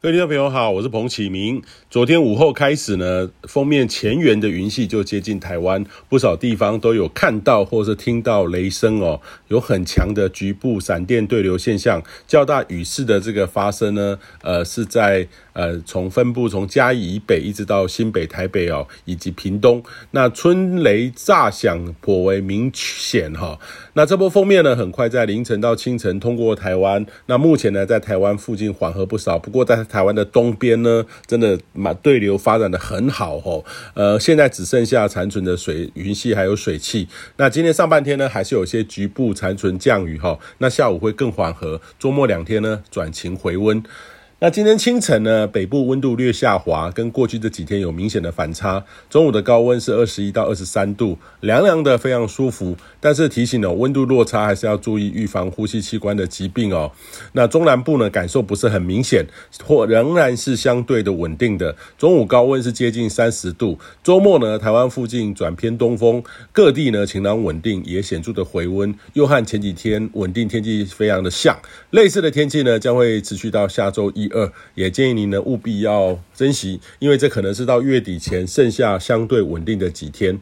各位听众朋友好，我是彭启明。昨天午后开始呢，封面前缘的云系就接近台湾，不少地方都有看到或是听到雷声哦，有很强的局部闪电对流现象，较大雨势的这个发生呢，呃，是在呃从分布从嘉义以北一直到新北、台北哦，以及屏东，那春雷炸响颇为明显哈、那这波锋面呢，很快在凌晨到清晨通过台湾，那目前呢，在台湾附近缓和不少，不过在台湾的东边呢，真的蛮对流发展的很好吼，呃，现在只剩下残存的水云系还有水汽。那今天上半天呢，还是有些局部残存降雨哈，那下午会更缓和，周末两天呢，转晴回温。那今天清晨呢，北部温度略下滑，跟过去这几天有明显的反差。中午的高温是二十一到二十三度，凉凉的，非常舒服。但是提醒哦，温度落差还是要注意，预防呼吸器官的疾病哦。那中南部呢，感受不是很明显，或仍然是相对的稳定的。中午高温是接近三十度。周末呢，台湾附近转偏东风，各地呢晴朗稳定，也显著的回温，又和前几天稳定天气非常的像。类似的天气呢，将会持续到下周一。二也建议您呢务必要珍惜，因为这可能是到月底前剩下相对稳定的几天。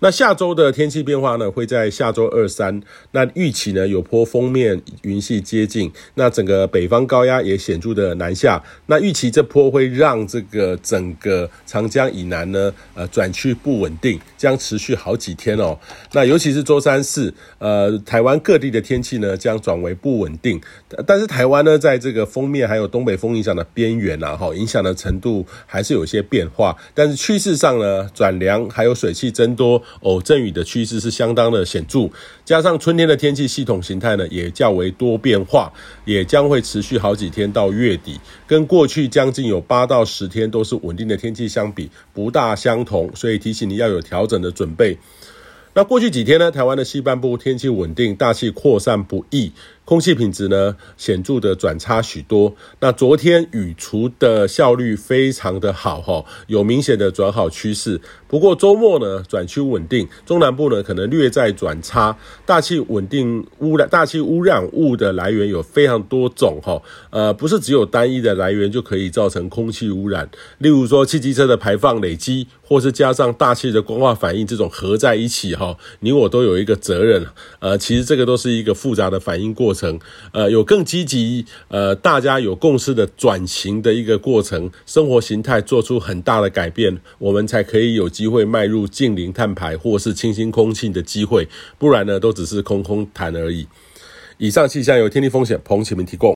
那下周的天气变化呢，会在下周二三。那预期呢有波锋面云系接近，那整个北方高压也显著的南下。那预期这波会让这个整个长江以南呢，呃转趋不稳定，将持续好几天哦。那尤其是周三四，呃台湾各地的天气呢将转为不稳定。但是台湾呢在这个锋面还有东北风影响的边缘啊，哈影响的程度还是有些变化。但是趋势上呢转凉，还有水汽增多。哦阵雨的趋势是相当的显著，加上春天的天气系统形态呢也较为多变化，也将会持续好几天到月底，跟过去将近有八到十天都是稳定的天气相比不大相同，所以提醒你要有调整的准备。那过去几天呢，台湾的西半部天气稳定，大气扩散不易。空气品质呢显著的转差许多。那昨天雨除的效率非常的好哈，有明显的转好趋势。不过周末呢转趋稳定，中南部呢可能略在转差。大气稳定污染，大气污染物的来源有非常多种哈，呃不是只有单一的来源就可以造成空气污染。例如说汽机车的排放累积，或是加上大气的光化反应这种合在一起哈，你我都有一个责任。呃，其实这个都是一个复杂的反应过程。呃有更积极呃大家有共识的转型的一个过程，生活形态做出很大的改变，我们才可以有机会迈入近零碳排或是清新空气的机会，不然呢都只是空空谈而已。以上气象由天地风险彭启明提供。